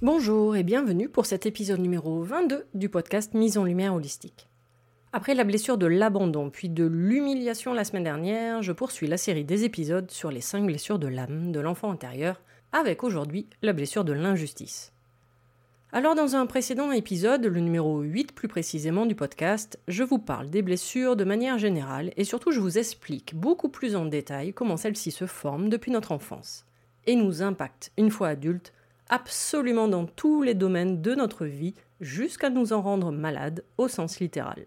Bonjour et bienvenue pour cet épisode numéro 22 du podcast Mise en lumière holistique. Après la blessure de l'abandon puis de l'humiliation la semaine dernière, je poursuis la série des épisodes sur les 5 blessures de l'âme de l'enfant intérieur, avec aujourd'hui la blessure de l'injustice. Alors dans un précédent épisode, le numéro 8 plus précisément du podcast, je vous parle des blessures de manière générale et surtout je vous explique beaucoup plus en détail comment celles-ci se forment depuis notre enfance et nous impactent une fois adultes absolument dans tous les domaines de notre vie, jusqu'à nous en rendre malades au sens littéral.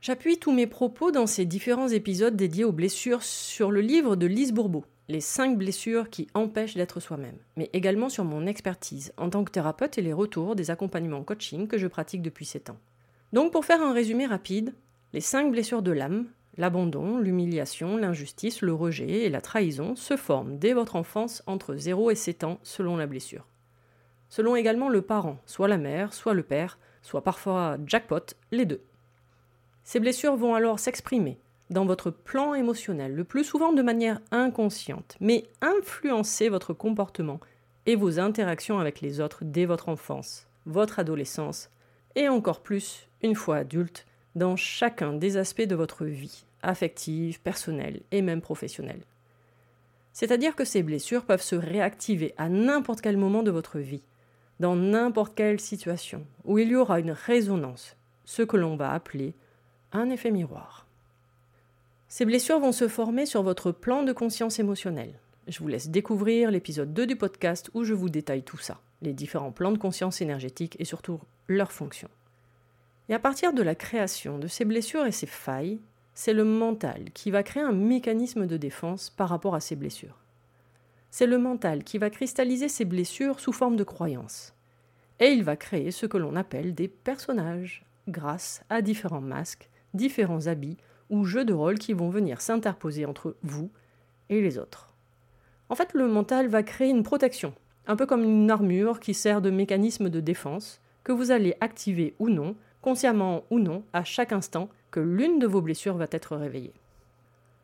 J'appuie tous mes propos dans ces différents épisodes dédiés aux blessures sur le livre de Lise Bourbeau, Les 5 blessures qui empêchent d'être soi-même, mais également sur mon expertise en tant que thérapeute et les retours des accompagnements coaching que je pratique depuis 7 ans. Donc pour faire un résumé rapide, les 5 blessures de l'âme, l'abandon, l'humiliation, l'injustice, le rejet et la trahison se forment dès votre enfance entre 0 et 7 ans selon la blessure selon également le parent, soit la mère, soit le père, soit parfois jackpot, les deux. Ces blessures vont alors s'exprimer dans votre plan émotionnel, le plus souvent de manière inconsciente, mais influencer votre comportement et vos interactions avec les autres dès votre enfance, votre adolescence, et encore plus, une fois adulte, dans chacun des aspects de votre vie, affective, personnelle et même professionnelle. C'est-à-dire que ces blessures peuvent se réactiver à n'importe quel moment de votre vie, dans n'importe quelle situation où il y aura une résonance, ce que l'on va appeler un effet miroir. Ces blessures vont se former sur votre plan de conscience émotionnelle. Je vous laisse découvrir l'épisode 2 du podcast où je vous détaille tout ça, les différents plans de conscience énergétique et surtout leurs fonctions. Et à partir de la création de ces blessures et ces failles, c'est le mental qui va créer un mécanisme de défense par rapport à ces blessures c'est le mental qui va cristalliser ces blessures sous forme de croyances. Et il va créer ce que l'on appelle des personnages, grâce à différents masques, différents habits ou jeux de rôle qui vont venir s'interposer entre vous et les autres. En fait, le mental va créer une protection, un peu comme une armure qui sert de mécanisme de défense, que vous allez activer ou non, consciemment ou non, à chaque instant que l'une de vos blessures va être réveillée.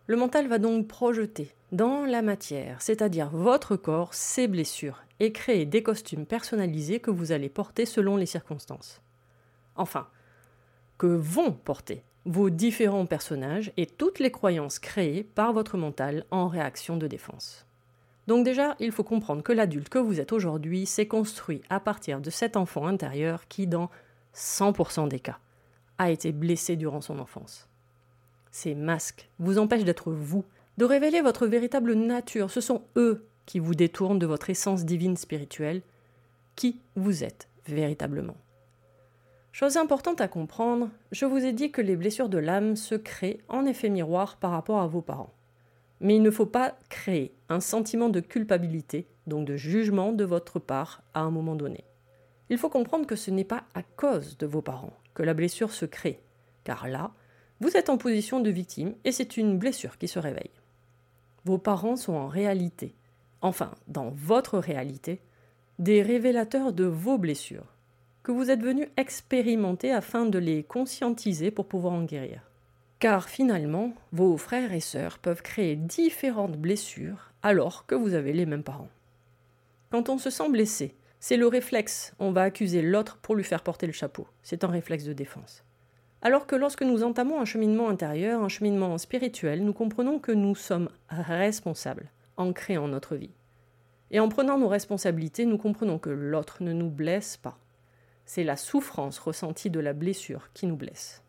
Le mental va donc projeter dans la matière, c'est-à-dire votre corps, ses blessures, et créer des costumes personnalisés que vous allez porter selon les circonstances. Enfin, que vont porter vos différents personnages et toutes les croyances créées par votre mental en réaction de défense. Donc déjà, il faut comprendre que l'adulte que vous êtes aujourd'hui s'est construit à partir de cet enfant intérieur qui, dans 100% des cas, a été blessé durant son enfance. Ces masques vous empêchent d'être vous, de révéler votre véritable nature. Ce sont eux qui vous détournent de votre essence divine spirituelle qui vous êtes véritablement. Chose importante à comprendre, je vous ai dit que les blessures de l'âme se créent en effet miroir par rapport à vos parents. Mais il ne faut pas créer un sentiment de culpabilité, donc de jugement de votre part à un moment donné. Il faut comprendre que ce n'est pas à cause de vos parents que la blessure se crée, car là, vous êtes en position de victime et c'est une blessure qui se réveille. Vos parents sont en réalité, enfin dans votre réalité, des révélateurs de vos blessures que vous êtes venu expérimenter afin de les conscientiser pour pouvoir en guérir. Car finalement, vos frères et sœurs peuvent créer différentes blessures alors que vous avez les mêmes parents. Quand on se sent blessé, c'est le réflexe, on va accuser l'autre pour lui faire porter le chapeau. C'est un réflexe de défense. Alors que lorsque nous entamons un cheminement intérieur, un cheminement spirituel, nous comprenons que nous sommes responsables en créant notre vie. Et en prenant nos responsabilités, nous comprenons que l'autre ne nous blesse pas. C'est la souffrance ressentie de la blessure qui nous blesse.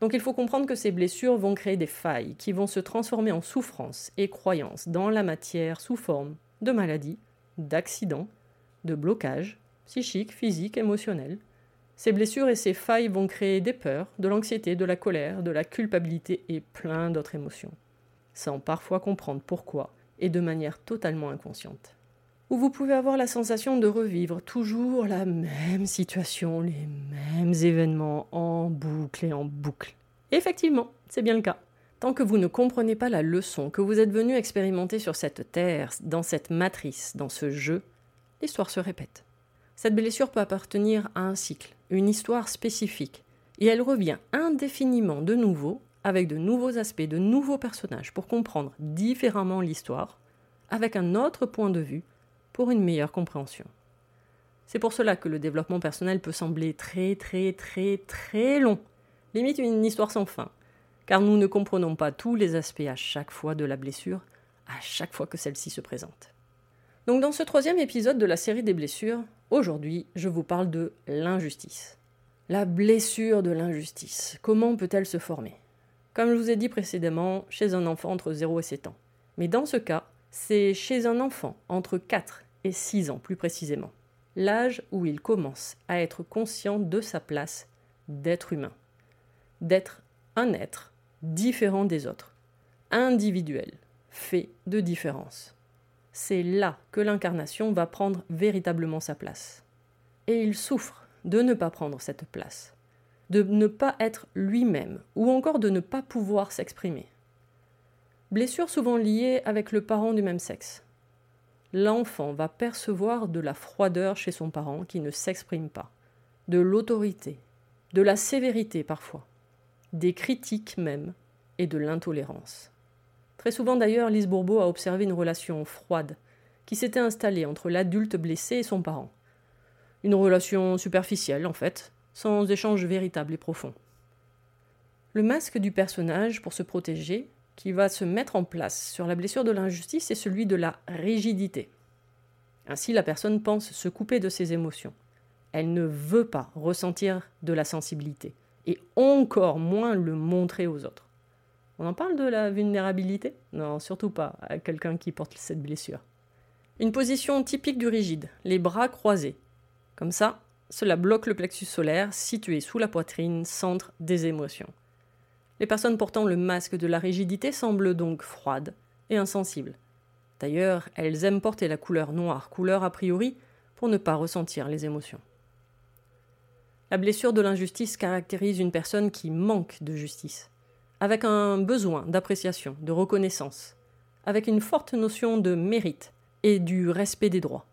Donc il faut comprendre que ces blessures vont créer des failles qui vont se transformer en souffrance et croyances dans la matière sous forme de maladies, d'accidents, de blocages psychiques, physiques, émotionnels. Ces blessures et ces failles vont créer des peurs, de l'anxiété, de la colère, de la culpabilité et plein d'autres émotions, sans parfois comprendre pourquoi et de manière totalement inconsciente où vous pouvez avoir la sensation de revivre toujours la même situation, les mêmes événements en boucle et en boucle. effectivement, c'est bien le cas. Tant que vous ne comprenez pas la leçon que vous êtes venu expérimenter sur cette terre, dans cette matrice, dans ce jeu, l'histoire se répète. Cette blessure peut appartenir à un cycle, une histoire spécifique, et elle revient indéfiniment de nouveau, avec de nouveaux aspects, de nouveaux personnages, pour comprendre différemment l'histoire, avec un autre point de vue, pour une meilleure compréhension. C'est pour cela que le développement personnel peut sembler très très très très long, limite une histoire sans fin, car nous ne comprenons pas tous les aspects à chaque fois de la blessure, à chaque fois que celle-ci se présente. Donc dans ce troisième épisode de la série des blessures, aujourd'hui je vous parle de l'injustice. La blessure de l'injustice, comment peut-elle se former? Comme je vous ai dit précédemment, chez un enfant entre 0 et 7 ans. Mais dans ce cas, c'est chez un enfant entre 4 et 6 ans plus précisément, l'âge où il commence à être conscient de sa place d'être humain, d'être un être différent des autres, individuel, fait de différence. C'est là que l'incarnation va prendre véritablement sa place. Et il souffre de ne pas prendre cette place, de ne pas être lui-même, ou encore de ne pas pouvoir s'exprimer. Blessure souvent liée avec le parent du même sexe. L'enfant va percevoir de la froideur chez son parent qui ne s'exprime pas, de l'autorité, de la sévérité parfois, des critiques même, et de l'intolérance. Très souvent d'ailleurs, Lise Bourbeau a observé une relation froide qui s'était installée entre l'adulte blessé et son parent. Une relation superficielle en fait, sans échange véritable et profond. Le masque du personnage, pour se protéger, qui va se mettre en place sur la blessure de l'injustice est celui de la rigidité. Ainsi, la personne pense se couper de ses émotions. Elle ne veut pas ressentir de la sensibilité, et encore moins le montrer aux autres. On en parle de la vulnérabilité? Non, surtout pas à quelqu'un qui porte cette blessure. Une position typique du rigide, les bras croisés. Comme ça, cela bloque le plexus solaire situé sous la poitrine, centre des émotions. Les personnes portant le masque de la rigidité semblent donc froides et insensibles. D'ailleurs, elles aiment porter la couleur noire, couleur a priori, pour ne pas ressentir les émotions. La blessure de l'injustice caractérise une personne qui manque de justice, avec un besoin d'appréciation, de reconnaissance, avec une forte notion de mérite et du respect des droits.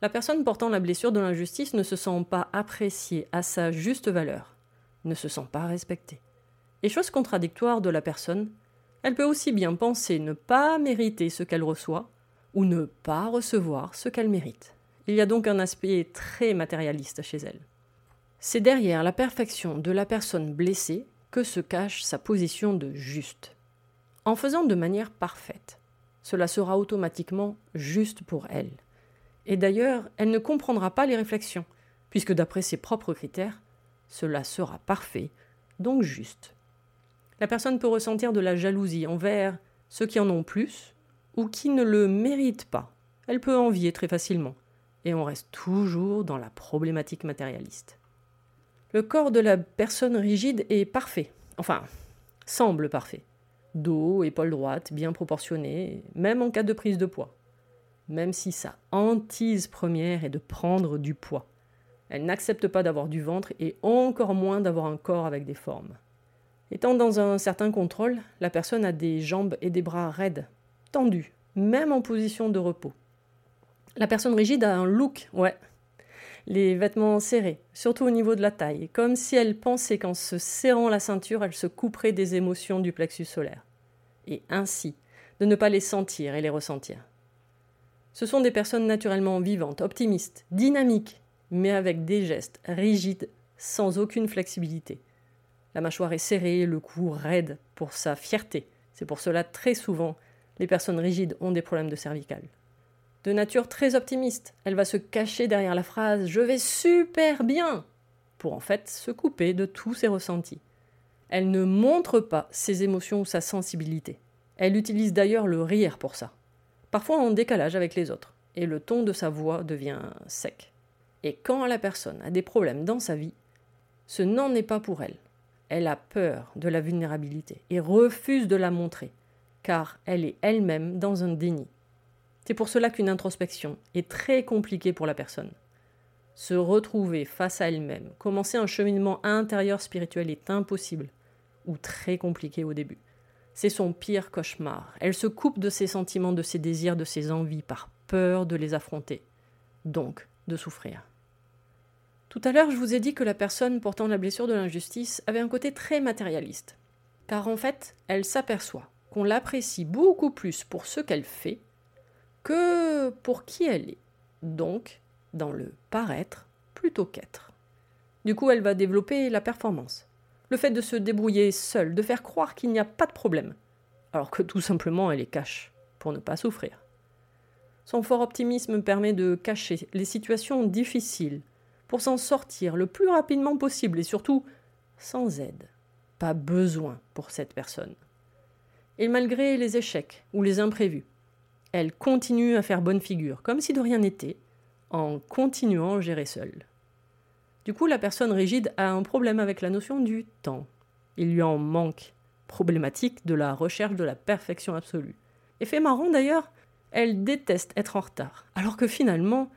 La personne portant la blessure de l'injustice ne se sent pas appréciée à sa juste valeur, ne se sent pas respectée. Et chose contradictoire de la personne, elle peut aussi bien penser ne pas mériter ce qu'elle reçoit, ou ne pas recevoir ce qu'elle mérite. Il y a donc un aspect très matérialiste chez elle. C'est derrière la perfection de la personne blessée se cache sa position de juste. En faisant de manière parfaite, cela sera automatiquement juste pour elle. Et d'ailleurs, elle ne comprendra pas les réflexions, puisque d'après ses propres critères, cela sera parfait, donc juste. La personne peut ressentir de la jalousie envers ceux qui en ont plus ou qui ne le méritent pas. Elle peut envier très facilement. et on reste toujours dans la problématique matérialiste. Le corps de la personne rigide est parfait, enfin, semble parfait. Dos, épaules droites, bien proportionnées, même en cas de prise de poids. Même si sa hantise première est de prendre du poids. Elle n'accepte pas d'avoir du ventre et encore moins d'avoir un corps avec des formes. Étant dans un certain contrôle, la personne a des jambes et des bras raides, tendus, même en position de repos. La personne rigide a un look, ouais. Les vêtements serrés, surtout au niveau de la taille, comme si elle pensait qu'en se serrant la ceinture, elle se couperait des émotions du plexus solaire. Et ainsi, de ne pas les sentir et les ressentir. Ce sont des personnes naturellement vivantes, optimistes, dynamiques, mais avec des gestes rigides, sans aucune flexibilité. La mâchoire est serrée, le cou raide pour sa fierté. C'est pour cela très souvent les personnes rigides ont des problèmes de cervicales de nature très optimiste. Elle va se cacher derrière la phrase Je vais super bien pour en fait se couper de tous ses ressentis. Elle ne montre pas ses émotions ou sa sensibilité. Elle utilise d'ailleurs le rire pour ça, parfois en décalage avec les autres, et le ton de sa voix devient sec. Et quand la personne a des problèmes dans sa vie, ce n'en est pas pour elle. Elle a peur de la vulnérabilité et refuse de la montrer, car elle est elle-même dans un déni. C'est pour cela qu'une introspection est très compliquée pour la personne. Se retrouver face à elle-même, commencer un cheminement intérieur spirituel est impossible ou très compliqué au début. C'est son pire cauchemar. Elle se coupe de ses sentiments, de ses désirs, de ses envies par peur de les affronter, donc de souffrir. Tout à l'heure, je vous ai dit que la personne portant la blessure de l'injustice avait un côté très matérialiste. Car en fait, elle s'aperçoit qu'on l'apprécie beaucoup plus pour ce qu'elle fait que pour qui elle est, donc dans le paraître plutôt qu'être. Du coup, elle va développer la performance, le fait de se débrouiller seule, de faire croire qu'il n'y a pas de problème, alors que tout simplement elle est cache, pour ne pas souffrir. Son fort optimisme permet de cacher les situations difficiles, pour s'en sortir le plus rapidement possible et surtout sans aide. Pas besoin pour cette personne. Et malgré les échecs ou les imprévus, elle continue à faire bonne figure, comme si de rien n'était, en continuant à gérer seule. Du coup, la personne rigide a un problème avec la notion du temps. Il lui en manque, problématique de la recherche de la perfection absolue. Effet marrant d'ailleurs, elle déteste être en retard, alors que finalement,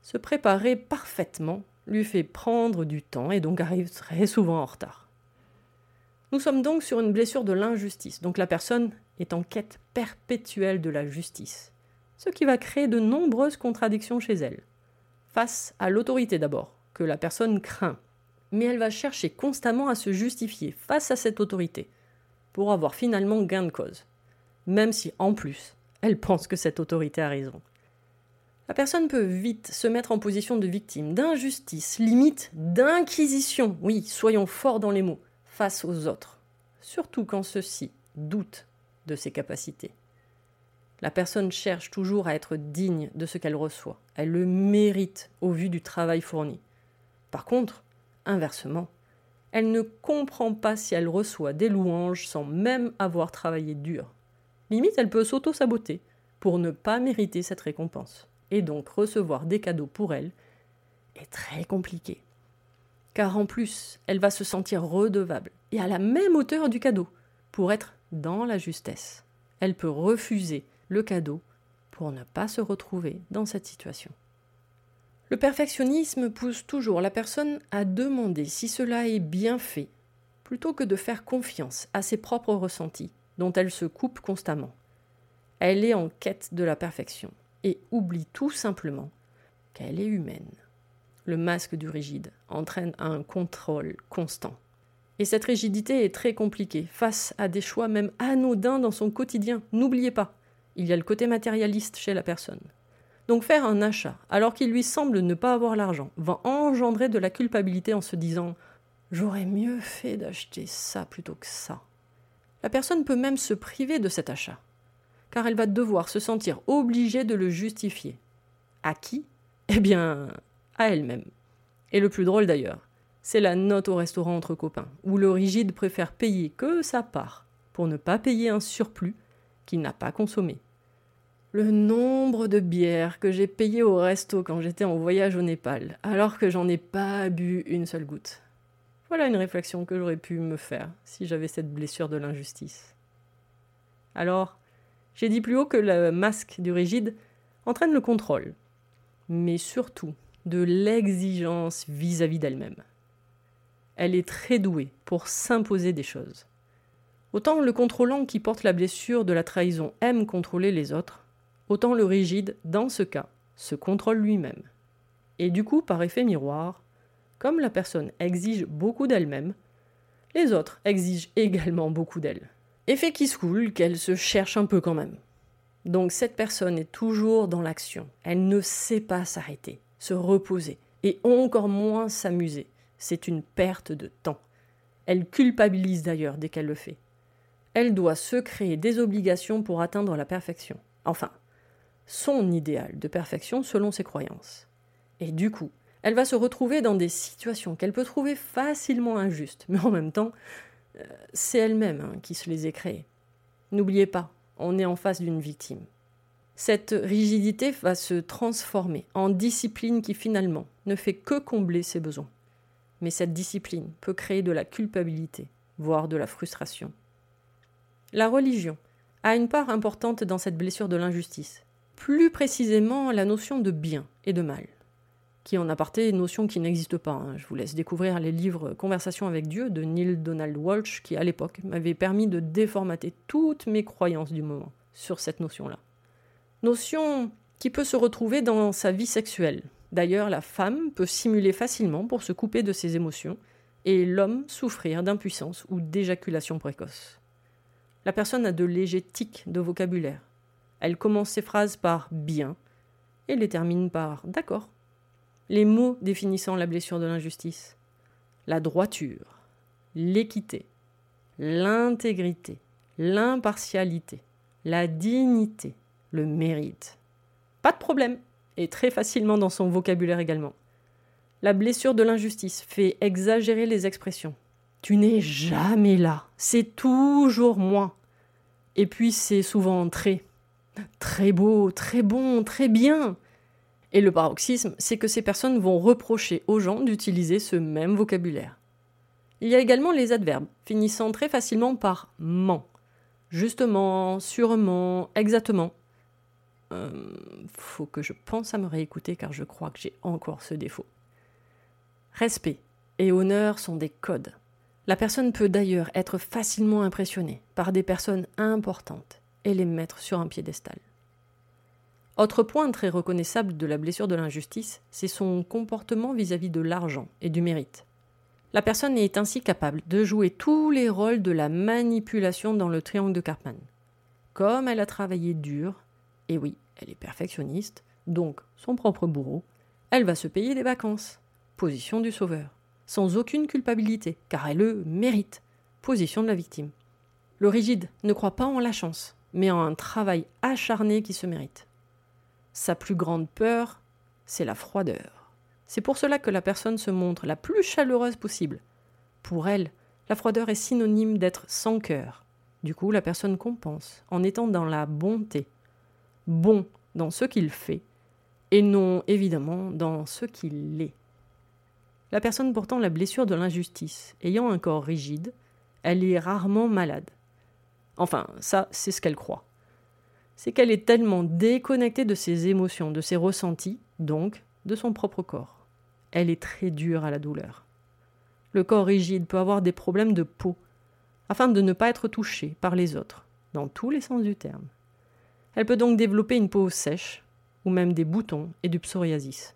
se préparer parfaitement lui fait prendre du temps et donc arrive très souvent en retard. Nous sommes donc sur une blessure de l'injustice, donc la personne est en quête perpétuelle de la justice, ce qui va créer de nombreuses contradictions chez elle. Face à l'autorité d'abord, que la personne craint, mais elle va chercher constamment à se justifier face à cette autorité, pour avoir finalement gain de cause, même si en plus, elle pense que cette autorité a raison. La personne peut vite se mettre en position de victime, d'injustice, limite d'inquisition, oui, soyons forts dans les mots, face aux autres, surtout quand ceux-ci doutent de ses capacités. La personne cherche toujours à être digne de ce qu'elle reçoit. Elle le mérite au vu du travail fourni. Par contre, inversement, elle ne comprend pas si elle reçoit des louanges sans même avoir travaillé dur. Limite, elle peut s'auto-saboter pour ne pas mériter cette récompense. Et donc recevoir des cadeaux pour elle est très compliqué. Car en plus, elle va se sentir redevable et à la même hauteur du cadeau pour être dans la justesse. Elle peut refuser le cadeau pour ne pas se retrouver dans cette situation. Le perfectionnisme pousse toujours la personne à demander si cela est bien fait, plutôt que de faire confiance à ses propres ressentis, dont elle se coupe constamment. Elle est en quête de la perfection et oublie tout simplement qu'elle est humaine. Le masque du rigide entraîne un contrôle constant. Et cette rigidité est très compliquée face à des choix même anodins dans son quotidien. N'oubliez pas, il y a le côté matérialiste chez la personne. Donc faire un achat alors qu'il lui semble ne pas avoir l'argent va engendrer de la culpabilité en se disant J'aurais mieux fait d'acheter ça plutôt que ça. La personne peut même se priver de cet achat, car elle va devoir se sentir obligée de le justifier. À qui? Eh bien, à elle-même. Et le plus drôle d'ailleurs, c'est la note au restaurant entre copains, où le rigide préfère payer que sa part pour ne pas payer un surplus qu'il n'a pas consommé. Le nombre de bières que j'ai payées au resto quand j'étais en voyage au Népal, alors que j'en ai pas bu une seule goutte. Voilà une réflexion que j'aurais pu me faire si j'avais cette blessure de l'injustice. Alors, j'ai dit plus haut que le masque du rigide entraîne le contrôle, mais surtout de l'exigence vis-à-vis d'elle-même. Elle est très douée pour s'imposer des choses. Autant le contrôlant qui porte la blessure de la trahison aime contrôler les autres, autant le rigide, dans ce cas, se contrôle lui-même. Et du coup, par effet miroir, comme la personne exige beaucoup d'elle-même, les autres exigent également beaucoup d'elle. Effet qui se coule qu'elle se cherche un peu quand même. Donc cette personne est toujours dans l'action. Elle ne sait pas s'arrêter, se reposer, et encore moins s'amuser. C'est une perte de temps. Elle culpabilise d'ailleurs dès qu'elle le fait. Elle doit se créer des obligations pour atteindre la perfection. Enfin, son idéal de perfection selon ses croyances. Et du coup, elle va se retrouver dans des situations qu'elle peut trouver facilement injustes, mais en même temps, euh, c'est elle-même hein, qui se les est créées. N'oubliez pas, on est en face d'une victime. Cette rigidité va se transformer en discipline qui finalement ne fait que combler ses besoins. Mais cette discipline peut créer de la culpabilité, voire de la frustration. La religion a une part importante dans cette blessure de l'injustice, plus précisément la notion de bien et de mal, qui en aparté une notion qui n'existe pas. Hein. Je vous laisse découvrir les livres Conversation avec Dieu de Neil Donald Walsh, qui à l'époque m'avait permis de déformater toutes mes croyances du moment sur cette notion-là. Notion qui peut se retrouver dans sa vie sexuelle. D'ailleurs, la femme peut simuler facilement pour se couper de ses émotions, et l'homme souffrir d'impuissance ou d'éjaculation précoce. La personne a de légers tics de vocabulaire. Elle commence ses phrases par bien et les termine par d'accord. Les mots définissant la blessure de l'injustice. La droiture, l'équité, l'intégrité, l'impartialité, la dignité, le mérite. Pas de problème, et très facilement dans son vocabulaire également. La blessure de l'injustice fait exagérer les expressions. Tu n'es jamais là. C'est toujours moi. Et puis c'est souvent très, très beau, très bon, très bien. Et le paroxysme, c'est que ces personnes vont reprocher aux gens d'utiliser ce même vocabulaire. Il y a également les adverbes, finissant très facilement par ment. Justement, sûrement, exactement. Euh, faut que je pense à me réécouter car je crois que j'ai encore ce défaut. Respect et honneur sont des codes. La personne peut d'ailleurs être facilement impressionnée par des personnes importantes et les mettre sur un piédestal. Autre point très reconnaissable de la blessure de l'injustice, c'est son comportement vis-à-vis de l'argent et du mérite. La personne est ainsi capable de jouer tous les rôles de la manipulation dans le triangle de Karpman. Comme elle a travaillé dur, et oui, elle est perfectionniste, donc son propre bourreau, elle va se payer des vacances. Position du sauveur sans aucune culpabilité, car elle le mérite. Position de la victime. Le rigide ne croit pas en la chance, mais en un travail acharné qui se mérite. Sa plus grande peur, c'est la froideur. C'est pour cela que la personne se montre la plus chaleureuse possible. Pour elle, la froideur est synonyme d'être sans cœur. Du coup, la personne compense en étant dans la bonté. Bon dans ce qu'il fait, et non évidemment dans ce qu'il est. La personne portant la blessure de l'injustice, ayant un corps rigide, elle est rarement malade. Enfin, ça, c'est ce qu'elle croit. C'est qu'elle est tellement déconnectée de ses émotions, de ses ressentis, donc de son propre corps. Elle est très dure à la douleur. Le corps rigide peut avoir des problèmes de peau, afin de ne pas être touché par les autres, dans tous les sens du terme. Elle peut donc développer une peau sèche, ou même des boutons et du psoriasis.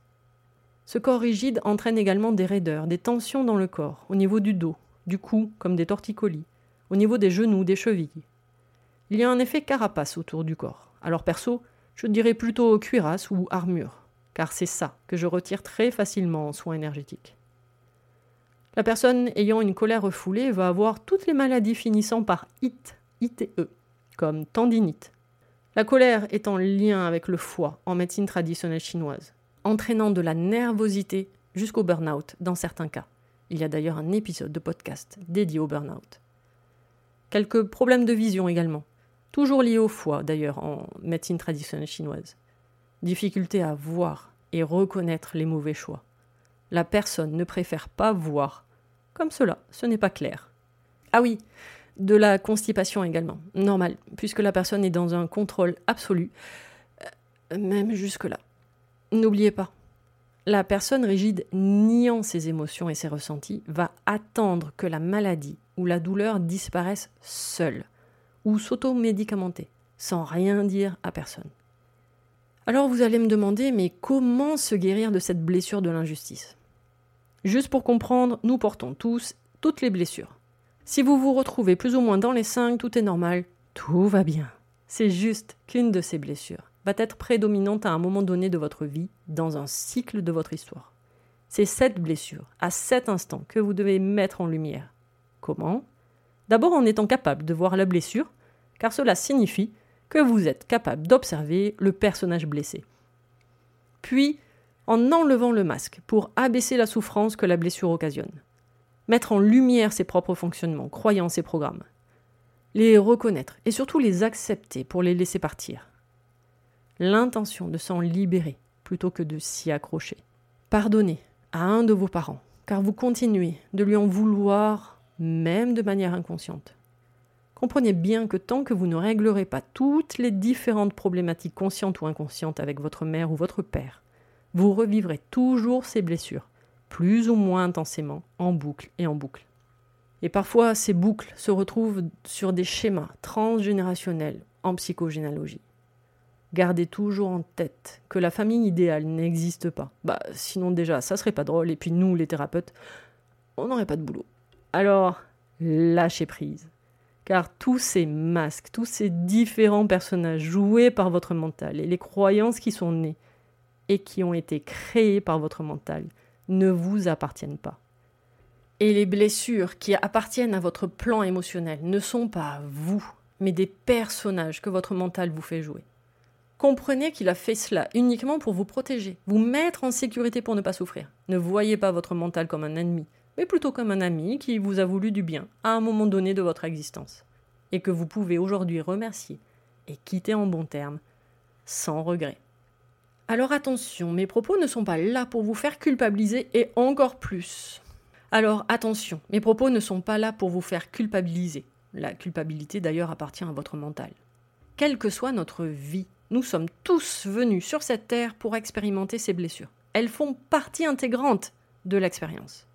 Ce corps rigide entraîne également des raideurs, des tensions dans le corps, au niveau du dos, du cou, comme des torticolis, au niveau des genoux, des chevilles. Il y a un effet carapace autour du corps. Alors perso, je dirais plutôt cuirasse ou armure, car c'est ça que je retire très facilement en soins énergétiques. La personne ayant une colère refoulée va avoir toutes les maladies finissant par IT, ITE, comme tendinite. La colère est en lien avec le foie en médecine traditionnelle chinoise entraînant de la nervosité jusqu'au burn-out dans certains cas. Il y a d'ailleurs un épisode de podcast dédié au burn-out. Quelques problèmes de vision également. toujours lié au foie d'ailleurs en médecine traditionnelle chinoise. Difficulté à voir et reconnaître les mauvais choix. La personne ne préfère pas voir. Comme cela, ce n'est pas clair. Ah oui, de la constipation également. Normal, puisque la personne est dans un contrôle absolu, euh, même jusque-là. N'oubliez pas, la personne rigide niant ses émotions et ses ressentis va attendre que la maladie ou la douleur disparaisse seule ou s'auto-médicamenter sans rien dire à personne. Alors vous allez me demander, mais comment se guérir de cette blessure de l'injustice? Juste pour comprendre, nous portons tous toutes les blessures. Si vous vous retrouvez plus ou moins dans les cinq, tout est normal, tout va bien. C'est juste qu'une de ces blessures va être prédominante à un moment donné de votre vie, dans un cycle de votre histoire. C'est cette blessure, à cet instant, que vous devez mettre en lumière. Comment? D'abord en étant capable de voir la blessure, car cela signifie que vous êtes capable d'observer le personnage blessé. Puis, en enlevant le masque pour abaisser la souffrance que la blessure occasionne mettre en lumière ses propres fonctionnements, croyances et programmes, les reconnaître et surtout les accepter pour les laisser partir. L'intention de s'en libérer plutôt que de s'y accrocher. Pardonnez à un de vos parents, car vous continuez de lui en vouloir, même de manière inconsciente. Comprenez bien que tant que vous ne réglerez pas toutes les différentes problématiques conscientes ou inconscientes avec votre mère ou votre père, vous revivrez toujours ces blessures, plus ou moins intensément, en boucle et en boucle. Et parfois, ces boucles se retrouvent sur des schémas transgénérationnels en psychogénéalogie. Gardez toujours en tête que la famille idéale n'existe pas. Bah, sinon déjà, ça serait pas drôle, et puis nous, les thérapeutes, on n'aurait pas de boulot. Alors, lâchez prise. Car tous ces masques, tous ces différents personnages joués par votre mental et les croyances qui sont nées et qui ont été créées par votre mental ne vous appartiennent pas. Et les blessures qui appartiennent à votre plan émotionnel ne sont pas vous, mais des personnages que votre mental vous fait jouer. Comprenez qu'il a fait cela uniquement pour vous protéger, vous mettre en sécurité pour ne pas souffrir. Ne voyez pas votre mental comme un ennemi, mais plutôt comme un ami qui vous a voulu du bien à un moment donné de votre existence, et que vous pouvez aujourd'hui remercier et quitter en bons termes, sans regret. Alors attention, mes propos ne sont pas là pour vous faire culpabiliser et encore plus. Alors attention, mes propos ne sont pas là pour vous faire culpabiliser. La culpabilité d'ailleurs appartient à votre mental. Quelle que soit notre vie, nous sommes tous venus sur cette terre pour expérimenter ces blessures. Elles font partie intégrante de l'expérience.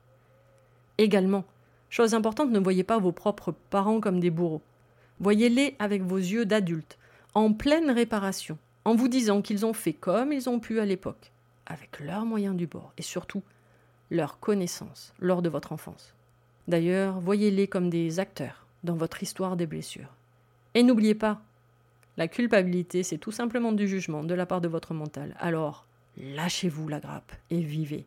Également, chose importante, ne voyez pas vos propres parents comme des bourreaux. Voyez-les avec vos yeux d'adulte, en pleine réparation, en vous disant qu'ils ont fait comme ils ont pu à l'époque, avec leurs moyens du bord et surtout leur connaissance lors de votre enfance. D'ailleurs, voyez-les comme des acteurs dans votre histoire des blessures. Et n'oubliez pas, la culpabilité, c'est tout simplement du jugement de la part de votre mental. Alors, lâchez-vous la grappe et vivez.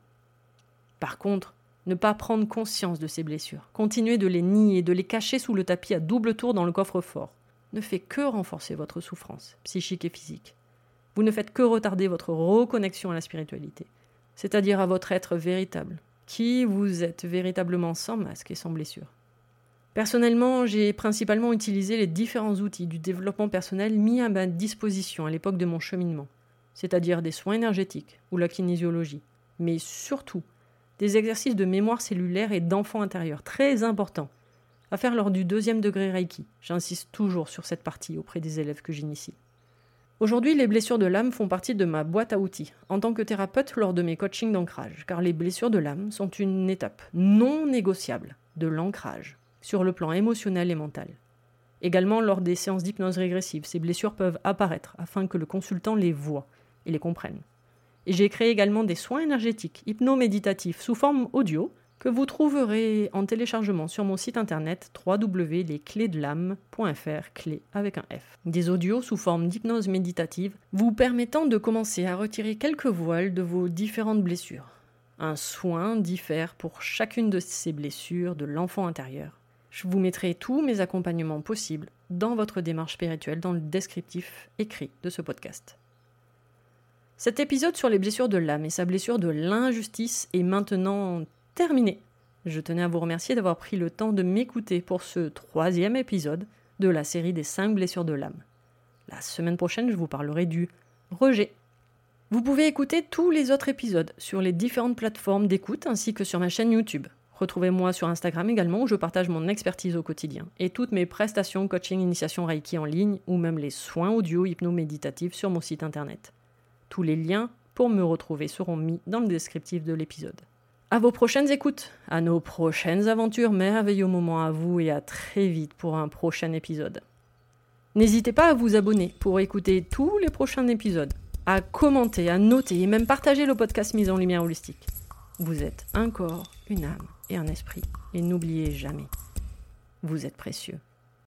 Par contre, ne pas prendre conscience de ces blessures, continuer de les nier, de les cacher sous le tapis à double tour dans le coffre-fort, ne fait que renforcer votre souffrance, psychique et physique vous ne faites que retarder votre reconnexion à la spiritualité, c'est-à-dire à votre être véritable, qui vous êtes véritablement sans masque et sans blessure. Personnellement, j'ai principalement utilisé les différents outils du développement personnel mis à ma disposition à l'époque de mon cheminement, c'est-à-dire des soins énergétiques ou la kinésiologie, mais surtout des exercices de mémoire cellulaire et d'enfant intérieur très importants à faire lors du deuxième degré Reiki. J'insiste toujours sur cette partie auprès des élèves que j'initie. Aujourd'hui, les blessures de l'âme font partie de ma boîte à outils en tant que thérapeute lors de mes coachings d'ancrage, car les blessures de l'âme sont une étape non négociable de l'ancrage sur le plan émotionnel et mental. Également, lors des séances d'hypnose régressive, ces blessures peuvent apparaître afin que le consultant les voie et les comprenne. Et j'ai créé également des soins énergétiques hypno-méditatifs sous forme audio que vous trouverez en téléchargement sur mon site internet www.lesclésdelame.fr, clé avec un F. Des audios sous forme d'hypnose méditative vous permettant de commencer à retirer quelques voiles de vos différentes blessures. Un soin diffère pour chacune de ces blessures de l'enfant intérieur. Je vous mettrai tous mes accompagnements possibles dans votre démarche spirituelle dans le descriptif écrit de ce podcast. Cet épisode sur les blessures de l'âme et sa blessure de l'injustice est maintenant terminé. Je tenais à vous remercier d'avoir pris le temps de m'écouter pour ce troisième épisode de la série des 5 blessures de l'âme. La semaine prochaine, je vous parlerai du rejet. Vous pouvez écouter tous les autres épisodes sur les différentes plateformes d'écoute ainsi que sur ma chaîne YouTube. Retrouvez-moi sur Instagram également où je partage mon expertise au quotidien et toutes mes prestations coaching initiation Reiki en ligne ou même les soins audio hypno-méditatifs sur mon site internet. Tous les liens pour me retrouver seront mis dans le descriptif de l'épisode. À vos prochaines écoutes, à nos prochaines aventures, merveilleux moment à vous et à très vite pour un prochain épisode. N'hésitez pas à vous abonner pour écouter tous les prochains épisodes, à commenter, à noter et même partager le podcast Mise en Lumière Holistique. Vous êtes un corps, une âme et un esprit. Et n'oubliez jamais, vous êtes précieux.